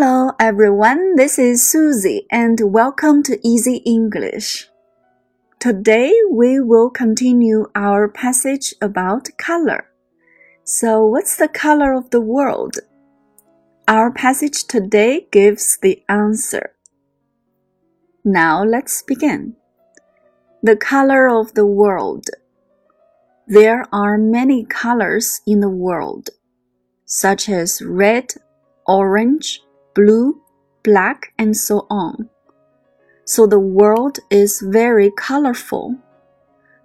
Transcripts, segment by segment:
Hello everyone, this is Susie and welcome to Easy English. Today we will continue our passage about color. So, what's the color of the world? Our passage today gives the answer. Now let's begin. The color of the world. There are many colors in the world, such as red, orange, blue, black, and so on. So the world is very colorful.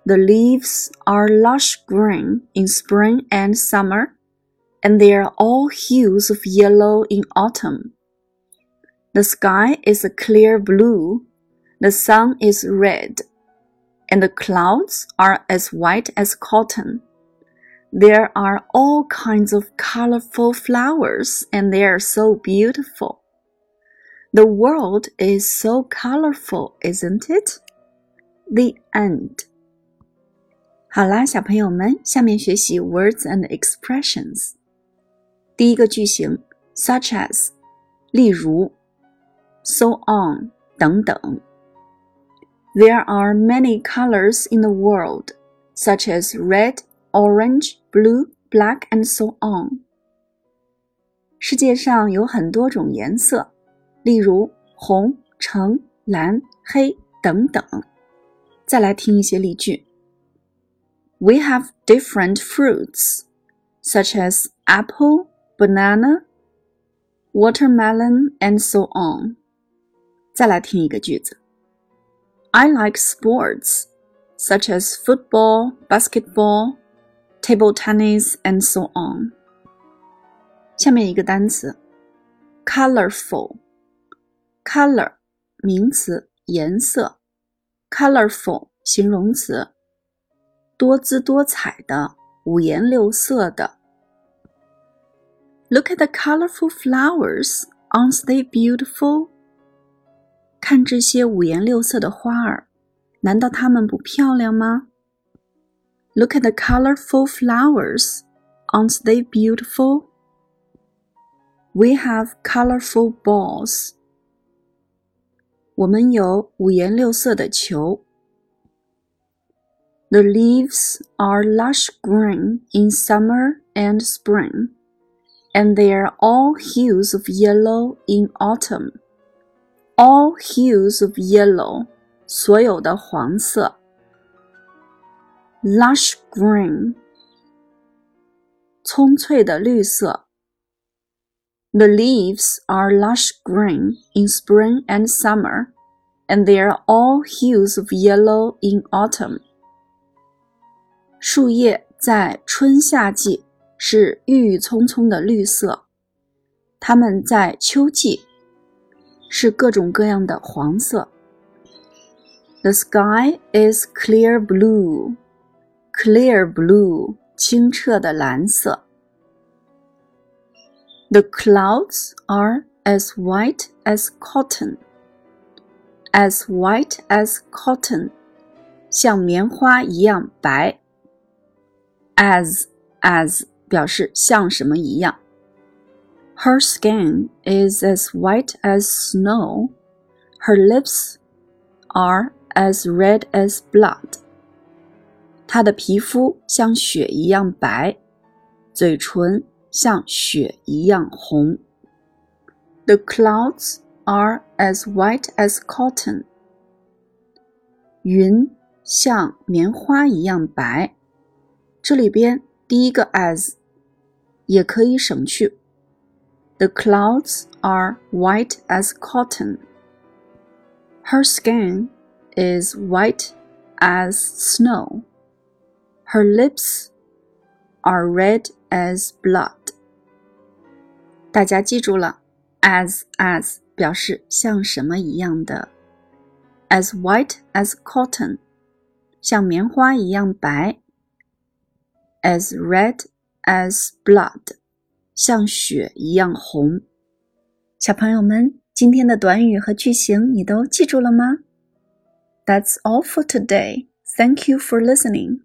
The leaves are lush green in spring and summer, and they are all hues of yellow in autumn. The sky is a clear blue, the sun is red, and the clouds are as white as cotton. There are all kinds of colorful flowers, and they are so beautiful. The world is so colorful, isn't it? The end. 好啦，小朋友们，下面学习 words and expressions。第一个句型，such as，例如，so on 等等。There are many colors in the world, such as red, orange, blue, black, and so on. 世界上有很多种颜色，例如红、橙、蓝、黑等等。再来听一些例句。We have different fruits, such as apple, banana, watermelon, and so on. 再来听一个句子。I like sports, such as football, basketball, Table tennis, and so on. 下面一个单词，colorful。color 名词，颜色；colorful 形容词，多姿多彩的，五颜六色的。Look at the colorful flowers. Aren't they beautiful? 看这些五颜六色的花儿，难道它们不漂亮吗 ？Look at the colorful flowers. Aren't they beautiful? We have colorful balls. 我们有五颜六色的球。The leaves are lush green in summer and spring, and they are all hues of yellow in autumn. All hues of yellow，所有的黄色。 lush green，葱翠的绿色。The leaves are lush green in spring and summer, and they are all hues of yellow in autumn. 树叶在春夏季是郁郁葱葱的绿色，它们在秋季是各种各样的黄色。The sky is clear blue clear blue 清澈的蓝色。The clouds are as white as cotton. As white as cotton，像棉花一样白。As as 表示像什么一样。Her skin is as white as snow. Her lips are as red as blood. 她的皮肤像雪一样白，嘴唇像雪一样红。The clouds are as white as cotton。云像棉花一样白。这里边第一个 as 也可以省去。The clouds are white as cotton. Her skin is white as snow. Her lips are red as blood. 大家记住了，as as 表示像什么一样的，as white as cotton 像棉花一样白，as red as blood 像血一样红。小朋友们，今天的短语和句型你都记住了吗？That's all for today. Thank you for listening.